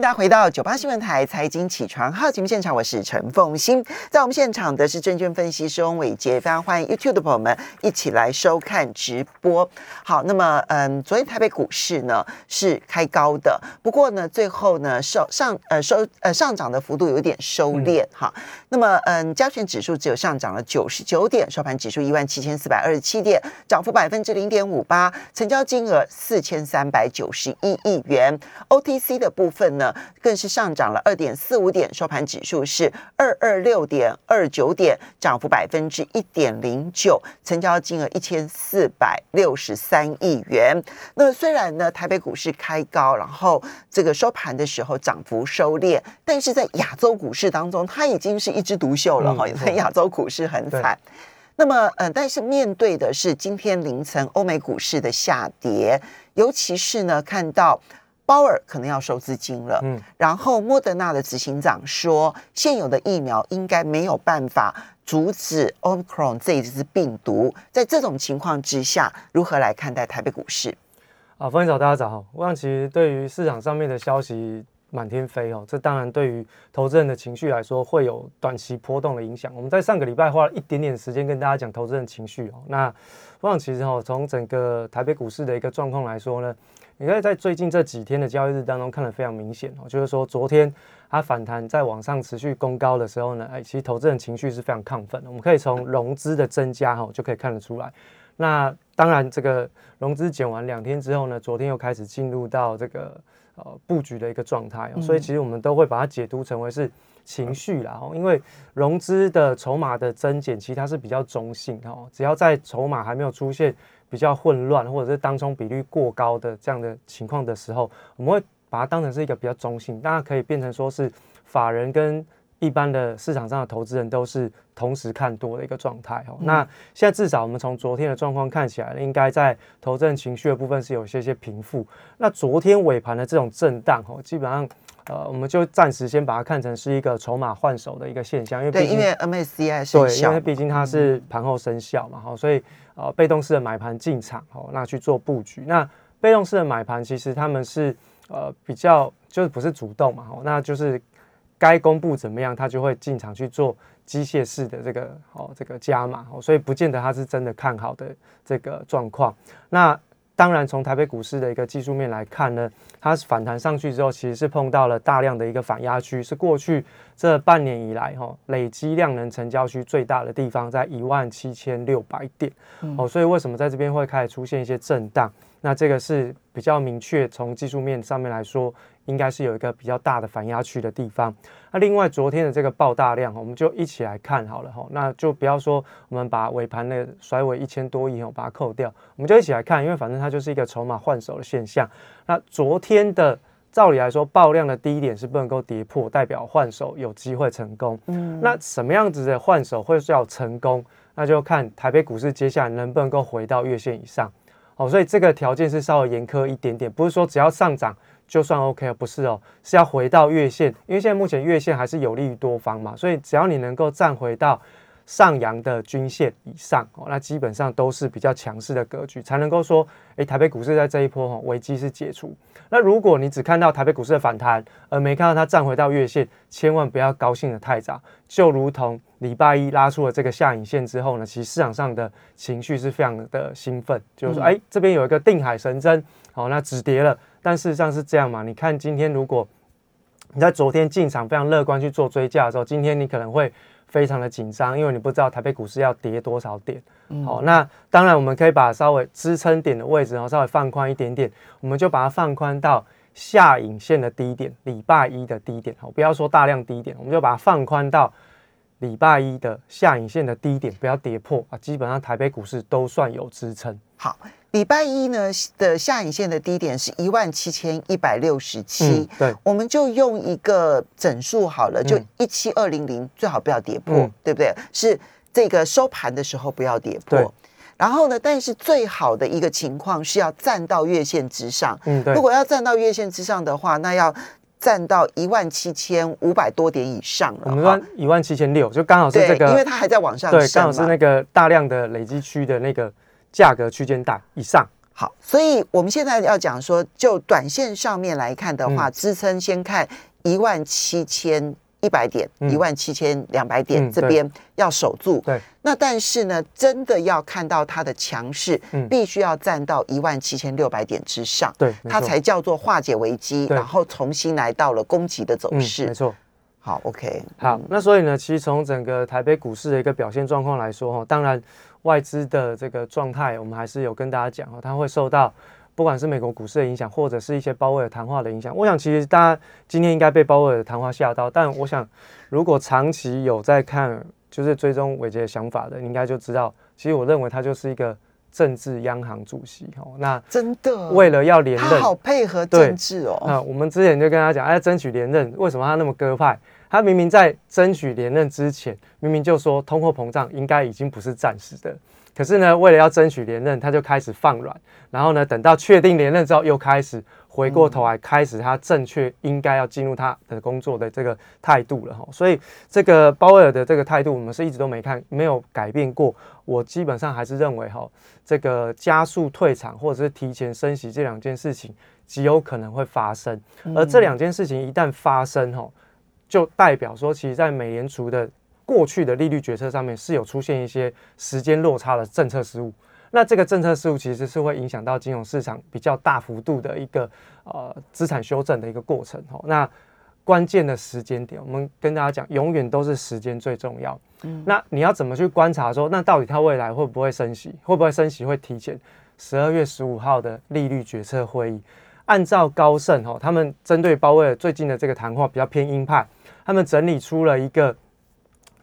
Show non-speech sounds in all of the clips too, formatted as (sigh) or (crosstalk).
大家回到九八新闻台财经起床号节目现场，我是陈凤欣，在我们现场的是证券分析师翁伟杰，非常欢迎 YouTube 的朋友们一起来收看直播。好，那么嗯，昨天台北股市呢是开高的，不过呢最后呢收上呃收呃上涨的幅度有点收敛哈。那么嗯，加权指数只有上涨了九十九点，收盘指数一万七千四百二十七点，涨幅百分之零点五八，成交金额四千三百九十一亿元。OTC 的部分呢？更是上涨了二点四五点，收盘指数是二二六点二九点，涨幅百分之一点零九，成交金额一千四百六十三亿元。那虽然呢，台北股市开高，然后这个收盘的时候涨幅收敛，但是在亚洲股市当中，它已经是一枝独秀了哈。在亚洲股市很惨。那么，呃，但是面对的是今天凌晨欧美股市的下跌，尤其是呢，看到。鲍尔可能要收资金了，嗯，然后莫德纳的执行长说，现有的疫苗应该没有办法阻止 Omicron 这一支病毒。在这种情况之下，如何来看待台北股市？啊，欢迎早，大家早。我想，其实对于市场上面的消息满天飞哦，这当然对于投资人的情绪来说，会有短期波动的影响。我们在上个礼拜花了一点点时间跟大家讲投资人情绪哦。那我想，其实哦，从整个台北股市的一个状况来说呢。你可以在最近这几天的交易日当中看得非常明显哦，就是说昨天它反弹在往上持续攻高的时候呢，哎，其实投资人情绪是非常亢奋的。我们可以从融资的增加哈就可以看得出来。那当然，这个融资减完两天之后呢，昨天又开始进入到这个呃布局的一个状态，所以其实我们都会把它解读成为是情绪啦。因为融资的筹码的增减其实它是比较中性哦，只要在筹码还没有出现。比较混乱，或者是当冲比率过高的这样的情况的时候，我们会把它当成是一个比较中性，大家可以变成说是法人跟一般的市场上的投资人都是同时看多的一个状态哦。那现在至少我们从昨天的状况看起来，应该在投资人情绪的部分是有些些平复。那昨天尾盘的这种震荡哦，基本上。呃，我们就暂时先把它看成是一个筹码换手的一个现象，因为对，因为 MSCI 对，因为毕竟它是盘后生效嘛，哈，所以呃，被动式的买盘进场，哦，那去做布局。那被动式的买盘其实他们是呃比较就是不是主动嘛，哦，那就是该公布怎么样，他就会进场去做机械式的这个哦这个加码，哦，所以不见得他是真的看好的这个状况。那当然，从台北股市的一个技术面来看呢，它反弹上去之后，其实是碰到了大量的一个反压区，是过去这半年以来哈累积量能成交区最大的地方，在一万七千六百点哦，所以为什么在这边会开始出现一些震荡？那这个是比较明确，从技术面上面来说。应该是有一个比较大的反压区的地方。那另外昨天的这个爆大量，我们就一起来看好了哈。那就不要说我们把尾盘的甩尾一千多亿哦，把它扣掉，我们就一起来看，因为反正它就是一个筹码换手的现象。那昨天的照理来说，爆量的低点是不能够跌破，代表换手有机会成功。嗯，那什么样子的换手会叫成功？那就看台北股市接下来能不能够回到月线以上。哦，所以这个条件是稍微严苛一点点，不是说只要上涨。就算 OK 了，不是哦，是要回到月线，因为现在目前月线还是有利于多方嘛，所以只要你能够站回到上扬的均线以上哦，那基本上都是比较强势的格局，才能够说，诶，台北股市在这一波哈危机是解除。那如果你只看到台北股市的反弹，而没看到它站回到月线，千万不要高兴的太早。就如同礼拜一拉出了这个下影线之后呢，其实市场上的情绪是非常的兴奋，就是说，哎，这边有一个定海神针，好，那止跌了。但事实上是这样嘛？你看今天，如果你在昨天进场非常乐观去做追加的时候，今天你可能会非常的紧张，因为你不知道台北股市要跌多少点。好，那当然我们可以把稍微支撑点的位置，然后稍微放宽一点点，我们就把它放宽到下影线的低点，礼拜一的低点。好，不要说大量低点，我们就把它放宽到礼拜一的下影线的低点，不要跌破啊。基本上台北股市都算有支撑。好。礼拜一呢的下影线的低点是一万七千一百六十七，对，我们就用一个整数好了，就一七二零零，最好不要跌破，对不对？是这个收盘的时候不要跌破。然后呢，但是最好的一个情况是要站到月线之上。嗯，对。如果要站到月线之上的话，那要站到一万七千五百多点以上了。我们说一万七千六，就刚好是这个，因为它还在往上对，刚好是那个大量的累积区的那个。价格区间大以上，好，所以我们现在要讲说，就短线上面来看的话，支撑先看一万七千一百点，一万七千两百点这边要守住。对。那但是呢，真的要看到它的强势，必须要站到一万七千六百点之上，对，它才叫做化解危机，然后重新来到了攻击的走势。没错。好，OK。好，那所以呢，其实从整个台北股市的一个表现状况来说，哈，当然外资的这个状态，我们还是有跟大家讲，哦，它会受到不管是美国股市的影响，或者是一些鲍威尔谈话的影响。我想，其实大家今天应该被鲍威尔的谈话吓到，但我想，如果长期有在看，就是追踪伟杰的想法的，应该就知道，其实我认为他就是一个。政治央行主席哦，那真的为了要连任，他好配合政治哦。那我们之前就跟他讲，哎，争取连任，为什么他那么鸽派？他明明在争取连任之前，明明就说通货膨胀应该已经不是暂时的。可是呢，为了要争取连任，他就开始放软，然后呢，等到确定连任之后，又开始回过头来，开始他正确应该要进入他的工作的这个态度了哈。所以这个鲍威尔的这个态度，我们是一直都没看，没有改变过。我基本上还是认为哈，这个加速退场或者是提前升息这两件事情极有可能会发生，而这两件事情一旦发生哈，就代表说，其实在美联储的。过去的利率决策上面是有出现一些时间落差的政策失误，那这个政策失误其实是会影响到金融市场比较大幅度的一个呃资产修正的一个过程哦。那关键的时间点，我们跟大家讲，永远都是时间最重要。嗯，那你要怎么去观察说，那到底它未来会不会升息？会不会升息？会提前十二月十五号的利率决策会议？按照高盛哈，他们针对鲍威尔最近的这个谈话比较偏鹰派，他们整理出了一个。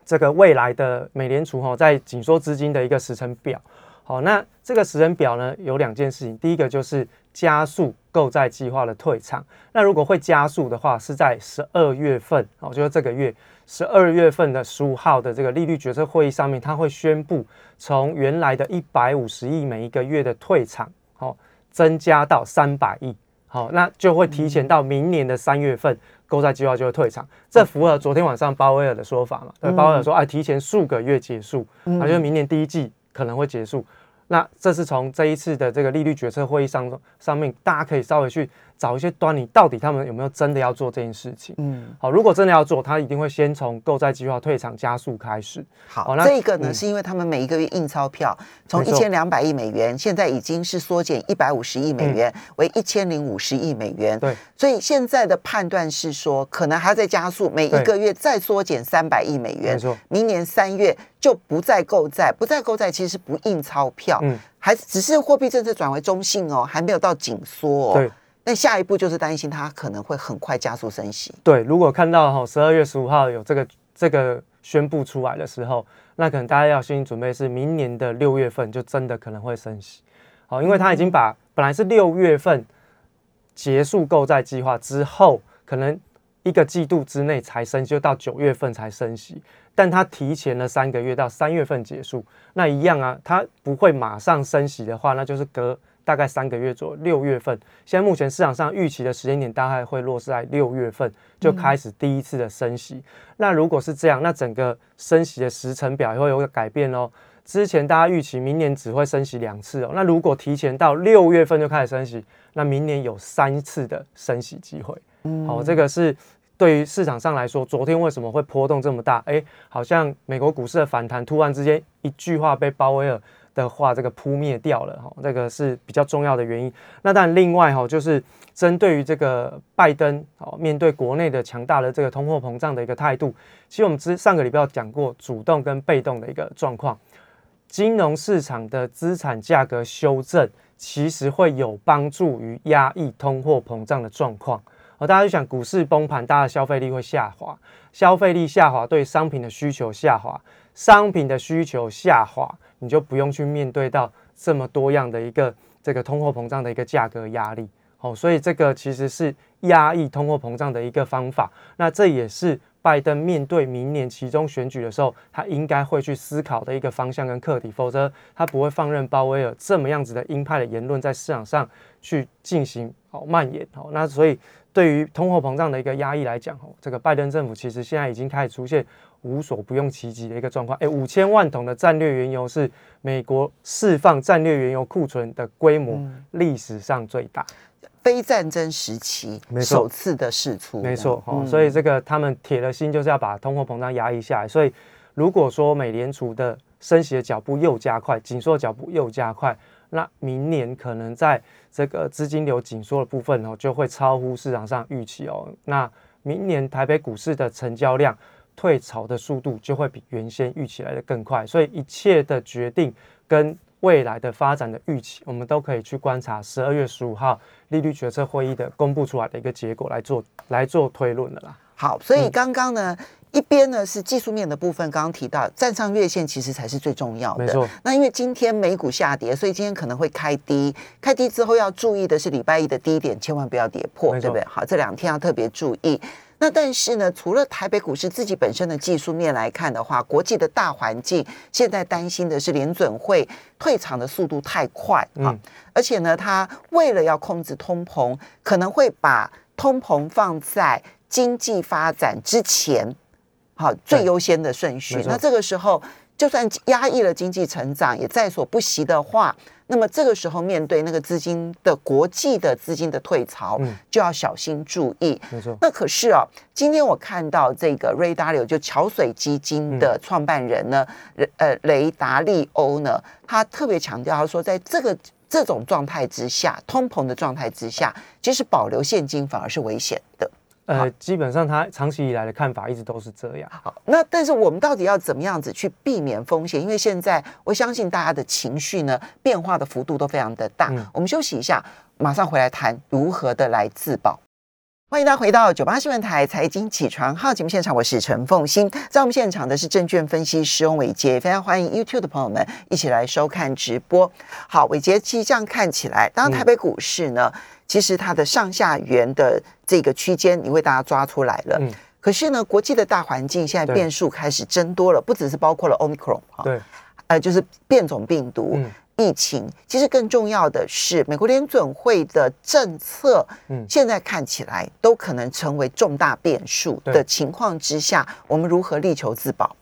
这个未来的美联储哈，在紧缩资金的一个时程表，好，那这个时程表呢，有两件事情，第一个就是加速购债计划的退场，那如果会加速的话，是在十二月份，哦，就是这个月十二月份的十五号的这个利率决策会议上面，他会宣布从原来的一百五十亿每一个月的退场，好，增加到三百亿，好，那就会提前到明年的三月份。购债计划就会退场，这符合昨天晚上鲍威尔的说法嘛？对，鲍威尔说，哎，提前数个月结束，啊，就是明年第一季可能会结束。那这是从这一次的这个利率决策会议上上面，大家可以稍微去。找一些端倪，到底他们有没有真的要做这件事情？嗯，好，如果真的要做，他一定会先从购债计划退场加速开始。好，那这个呢，是因为他们每一个月印钞票从一千两百亿美元，现在已经是缩减一百五十亿美元为一千零五十亿美元。对，所以现在的判断是说，可能还在加速，每一个月再缩减三百亿美元。没错，明年三月就不再购债，不再购债其实是不印钞票，嗯，还只是货币政策转为中性哦，还没有到紧缩哦。对。那下一步就是担心它可能会很快加速升息。对，如果看到哈十二月十五号有这个这个宣布出来的时候，那可能大家要心理准备是明年的六月份就真的可能会升息。好，因为他已经把本来是六月份结束购债计划之后，可能一个季度之内才升，就到九月份才升息，但他提前了三个月到三月份结束，那一样啊，他不会马上升息的话，那就是隔。大概三个月左右，六月份，现在目前市场上预期的时间点大概会落实在六月份就开始第一次的升息。那如果是这样，那整个升息的时程表也会有个改变哦。之前大家预期明年只会升息两次哦，那如果提前到六月份就开始升息，那明年有三次的升息机会。好，这个是对于市场上来说，昨天为什么会波动这么大？哎，好像美国股市的反弹突然之间一句话被鲍威尔。的话，这个扑灭掉了哈，这个是比较重要的原因。那但另外哈，就是针对于这个拜登哦，面对国内的强大的这个通货膨胀的一个态度，其实我们之上个礼拜讲过主动跟被动的一个状况，金融市场的资产价格修正其实会有帮助于压抑通货膨胀的状况。哦，大家就想股市崩盘，大家的消费力会下滑，消费力下滑对商品的需求下滑，商品的需求下滑。你就不用去面对到这么多样的一个这个通货膨胀的一个价格压力，哦，所以这个其实是压抑通货膨胀的一个方法。那这也是拜登面对明年其中选举的时候，他应该会去思考的一个方向跟课题，否则他不会放任鲍威尔这么样子的鹰派的言论在市场上去进行哦蔓延哦。那所以对于通货膨胀的一个压抑来讲，哦，这个拜登政府其实现在已经开始出现无所不用其极的一个状况。哎，五千万桶的战略原油是美国释放战略原油库存的规模历史上最大，非战争时期首次的释出。没错，哦，所以这个他们铁了心就是要把通货膨胀压抑下来。所以如果说美联储的升息的脚步又加快，紧缩的脚步又加快。那明年可能在这个资金流紧缩的部分哦，就会超乎市场上预期哦。那明年台北股市的成交量退潮的速度就会比原先预期来的更快，所以一切的决定跟未来的发展的预期，我们都可以去观察十二月十五号利率决策会议的公布出来的一个结果来做来做推论的啦。好，所以刚刚呢。一边呢是技术面的部分，刚刚提到站上月线其实才是最重要的。没错。那因为今天美股下跌，所以今天可能会开低。开低之后要注意的是礼拜一的低点，千万不要跌破，对不对？好，这两天要特别注意。那但是呢，除了台北股市自己本身的技术面来看的话，国际的大环境现在担心的是联准会退场的速度太快啊，而且呢，他为了要控制通膨，可能会把通膨放在经济发展之前。好，最优先的顺序。那这个时候，就算压抑了经济成长，也在所不惜的话，那么这个时候面对那个资金的国际的资金的退潮，就要小心注意。没错。那可是啊，今天我看到这个瑞达流，就桥水基金的创办人呢，呃，雷达利欧呢，他特别强调，他说，在这个这种状态之下，通膨的状态之下，其实保留现金反而是危险的。呃，基本上他长期以来的看法一直都是这样。好，那但是我们到底要怎么样子去避免风险？因为现在我相信大家的情绪呢变化的幅度都非常的大。我们休息一下，马上回来谈如何的来自保。欢迎大家回到九八新闻台财经起床号节目现场，我是陈凤欣，在我们现场的是证券分析师翁伟杰，非常欢迎 YouTube 的朋友们一起来收看直播。好，伟杰，其实这样看起来，当台北股市呢。其实它的上下缘的这个区间，你为大家抓出来了。嗯。可是呢，国际的大环境现在变数开始增多了，不只是包括了 Omicron 哈。对。呃，就是变种病毒疫情。其实更重要的是，美国联准会的政策，嗯，现在看起来都可能成为重大变数的情况之下，我们如何力求自保？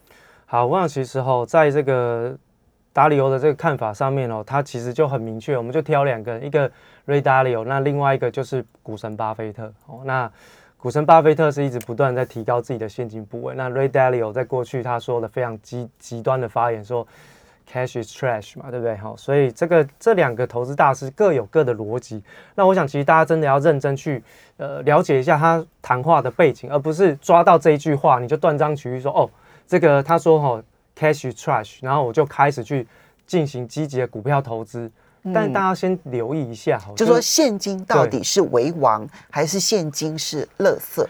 好，我想其实哈，在这个达里欧的这个看法上面哦，他其实就很明确，我们就挑两个，一个。瑞达里欧，那另外一个就是股神巴菲特哦。那股神巴菲特是一直不断在提高自己的现金部位。那瑞达利欧在过去他说的非常极极端的发言说，cash is trash 嘛，对不对？好，所以这个这两个投资大师各有各的逻辑。那我想其实大家真的要认真去呃了解一下他谈话的背景，而不是抓到这一句话你就断章取义说哦，这个他说哈 cash is trash，然后我就开始去进行积极的股票投资。但大家先留意一下，就说现金到底是为王还是现金是垃圾？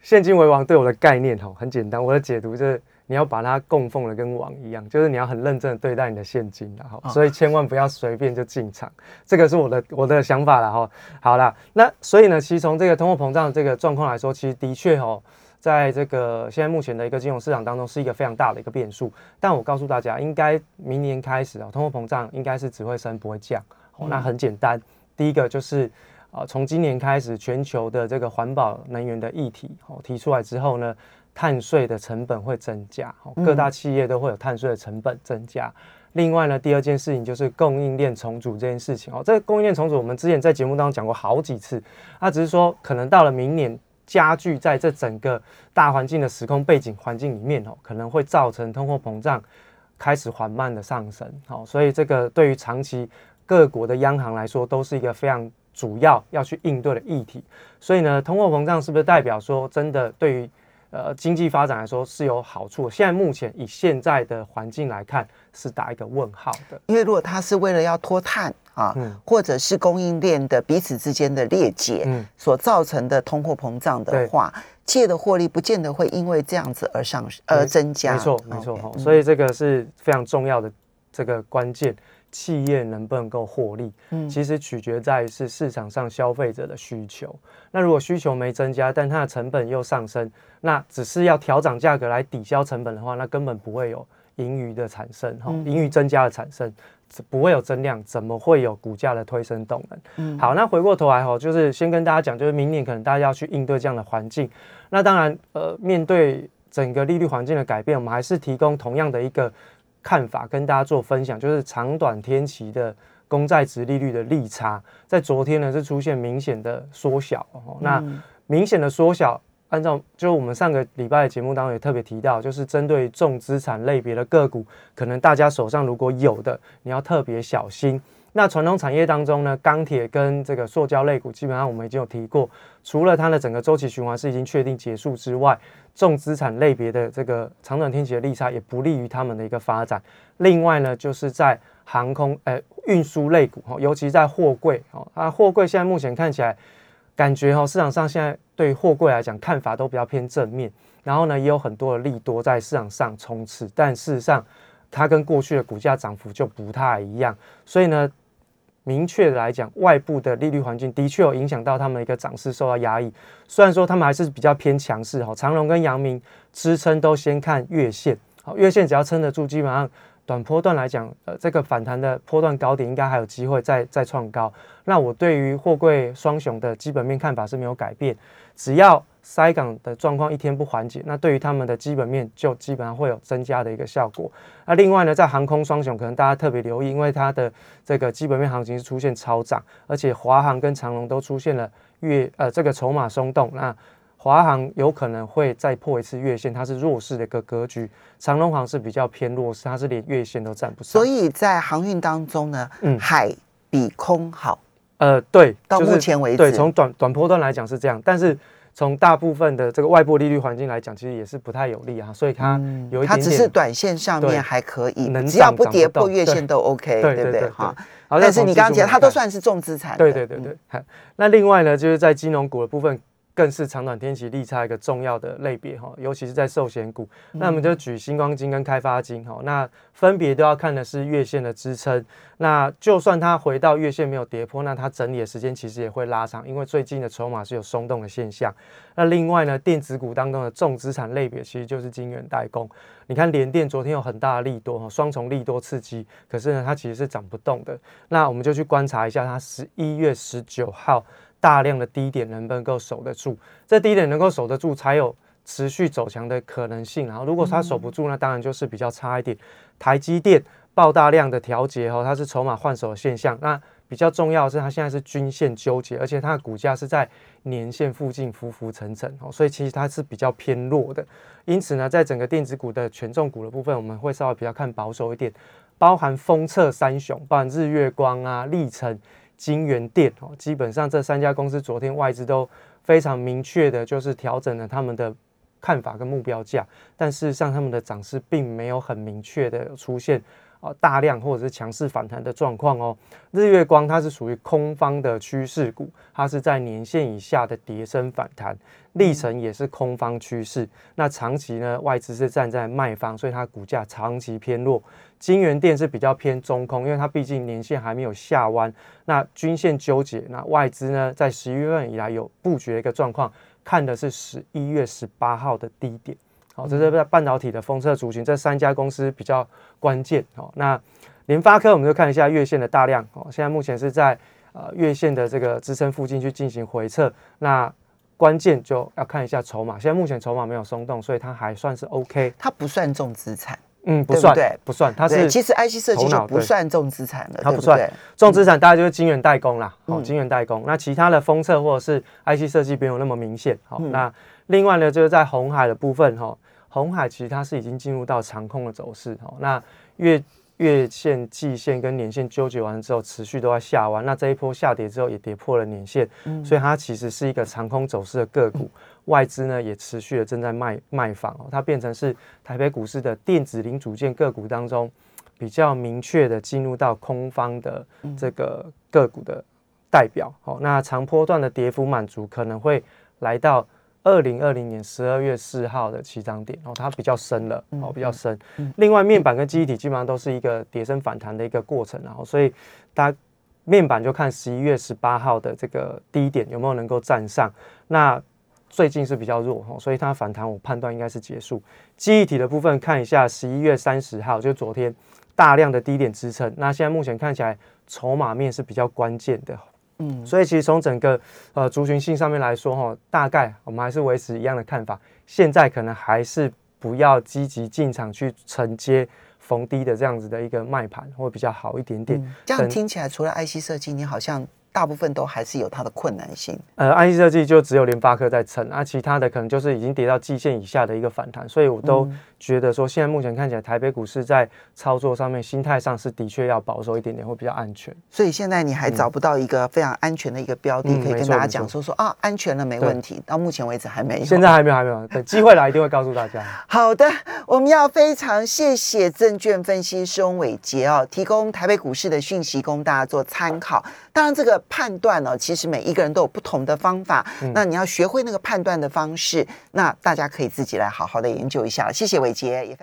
现金为王对我的概念哈很简单，我的解读就是你要把它供奉的跟王一样，就是你要很认真的对待你的现金然后所以千万不要随便就进场，这个是我的我的想法了哈。好了，那所以呢，其实从这个通货膨胀这个状况来说，其实的确哦。在这个现在目前的一个金融市场当中，是一个非常大的一个变数。但我告诉大家，应该明年开始啊，通货膨胀应该是只会升不会降。哦，那很简单，第一个就是啊，从今年开始，全球的这个环保能源的议题哦提出来之后呢，碳税的成本会增加，各大企业都会有碳税的成本增加。另外呢，第二件事情就是供应链重组这件事情哦，这个供应链重组我们之前在节目当中讲过好几次，那只是说可能到了明年。加剧在这整个大环境的时空背景环境里面哦，可能会造成通货膨胀开始缓慢的上升。好，所以这个对于长期各国的央行来说，都是一个非常主要要去应对的议题。所以呢，通货膨胀是不是代表说真的对于呃经济发展来说是有好处？现在目前以现在的环境来看，是打一个问号的。因为如果它是为了要脱碳。啊，或者是供应链的彼此之间的裂解所造成的通货膨胀的话，企业的获利不见得会因为这样子而上而增加。没错，没错哈。所以这个是非常重要的这个关键，企业能不能够获利，嗯其实取决在是市场上消费者的需求。那如果需求没增加，但它的成本又上升，那只是要调涨价格来抵消成本的话，那根本不会有。盈余的产生，哈，盈余增加的产生，不会有增量，怎么会有股价的推升动能？嗯，好，那回过头来哈，就是先跟大家讲，就是明年可能大家要去应对这样的环境。那当然，呃，面对整个利率环境的改变，我们还是提供同样的一个看法跟大家做分享，就是长短天期的公债值利率的利差，在昨天呢是出现明显的缩小，那明显的缩小。按照就是我们上个礼拜的节目当中也特别提到，就是针对重资产类别的个股，可能大家手上如果有的，你要特别小心。那传统产业当中呢，钢铁跟这个塑胶类股，基本上我们已经有提过，除了它的整个周期循环是已经确定结束之外，重资产类别的这个长短天期的利差也不利于他们的一个发展。另外呢，就是在航空呃运输类股哈，尤其在货柜哦，啊货柜现在目前看起来。感觉哈，市场上现在对货柜来讲看法都比较偏正面，然后呢，也有很多的利多在市场上冲刺，但事实上它跟过去的股价涨幅就不太一样，所以呢，明确来讲，外部的利率环境的确有影响到他们的一个涨势受到压抑。虽然说他们还是比较偏强势哈，长荣跟阳明支撑都先看月线，好，月线只要撑得住，基本上。短波段来讲，呃，这个反弹的波段高点应该还有机会再再创高。那我对于货柜双雄的基本面看法是没有改变，只要塞港的状况一天不缓解，那对于他们的基本面就基本上会有增加的一个效果。那另外呢，在航空双雄，可能大家特别留意，因为它的这个基本面行情是出现超涨，而且华航跟长龙都出现了月呃这个筹码松动。那华航有可能会再破一次月线，它是弱势的一个格局。长龙航是比较偏弱势，它是连月线都站不上。所以在航运当中呢，嗯，海比空好。呃，对，到目前为止，对，从短短波段来讲是这样，但是从大部分的这个外部利率环境来讲，其实也是不太有利啊。所以它有一点，它只是短线上面还可以，只要不跌破月线都 OK，对不对？哈。但是你刚刚讲，它都算是重资产。对对对对。那另外呢，就是在金融股的部分。更是长短天期利差一个重要的类别哈，尤其是在寿险股。那我们就举星光金跟开发金哈，那分别都要看的是月线的支撑。那就算它回到月线没有跌破，那它整理的时间其实也会拉长，因为最近的筹码是有松动的现象。那另外呢，电子股当中的重资产类别其实就是晶圆代工。你看联电昨天有很大的利多哈，双重利多刺激，可是呢它其实是涨不动的。那我们就去观察一下它十一月十九号。大量的低点能不能够守得住？这低点能够守得住，才有持续走强的可能性。然后，如果它守不住，那当然就是比较差一点。台积电爆大量的调节哈，它是筹码换手的现象。那比较重要的是，它现在是均线纠结，而且它的股价是在年线附近浮浮沉沉哦，所以其实它是比较偏弱的。因此呢，在整个电子股的权重股的部分，我们会稍微比较看保守一点，包含封测三雄，包含日月光啊、历程。金源店哦，基本上这三家公司昨天外资都非常明确的，就是调整了他们的看法跟目标价，但事实上他们的涨势并没有很明确的出现。啊，大量或者是强势反弹的状况哦。日月光它是属于空方的趋势股，它是在年线以下的跌升反弹，历程也是空方趋势。那长期呢，外资是站在卖方，所以它股价长期偏弱。金源店是比较偏中空，因为它毕竟年线还没有下弯，那均线纠结。那外资呢，在十一月份以来有布局的一个状况，看的是十一月十八号的低点。好，这是在半导体的封测族群，这三家公司比较关键。好，那联发科我们就看一下月线的大量。哦，现在目前是在呃月线的这个支撑附近去进行回撤。那关键就要看一下筹码。现在目前筹码没有松动，所以它还算是 OK。它不算重资产，嗯，不算，不算。它是其实 IC 设计就不算重资产了，它不算重资产，大概就是晶圆代工啦。好，晶圆代工。那其他的封测或者是 IC 设计没有那么明显。好，那另外呢，就是在红海的部分哈。红海其实它是已经进入到长空的走势哦，那月月线、季线跟年线纠结完之后，持续都在下弯。那这一波下跌之后，也跌破了年线，所以它其实是一个长空走势的个股。外资呢也持续的正在卖卖房哦，它变成是台北股市的电子零组件个股当中比较明确的进入到空方的这个个股的代表。好，那长波段的跌幅满足可能会来到。二零二零年十二月四号的起涨点，哦，它比较深了，哦，比较深。另外，面板跟记忆体基本上都是一个跌升反弹的一个过程，然后，所以它面板就看十一月十八号的这个低点有没有能够站上。那最近是比较弱哈，所以它反弹我判断应该是结束。记忆体的部分看一下，十一月三十号就昨天大量的低点支撑，那现在目前看起来筹码面是比较关键的，嗯，所以其实从整个呃族群性上面来说哈，大概我们还是维持一样的看法，现在可能还是不要积极进场去承接逢低的这样子的一个卖盘，会比较好一点点。这样听起来，除了 IC 设计，你好像。大部分都还是有它的困难性。呃，IC 设计就只有联发科在撑，那其他的可能就是已经跌到季线以下的一个反弹，所以我都觉得说，现在目前看起来台北股市在操作上面、心态上是的确要保守一点点，会比较安全。所以现在你还找不到一个非常安全的一个标的，可以跟大家讲说说啊，安全了没问题。到目前为止还没有，现在还没有，还没有。等 (laughs) 机会来一定会告诉大家。好的，我们要非常谢谢证券分析师翁伟杰哦，提供台北股市的讯息供大家做参考。当然，这个判断呢。其实每一个人都有不同的方法，那你要学会那个判断的方式，那大家可以自己来好好的研究一下。谢谢伟杰，也。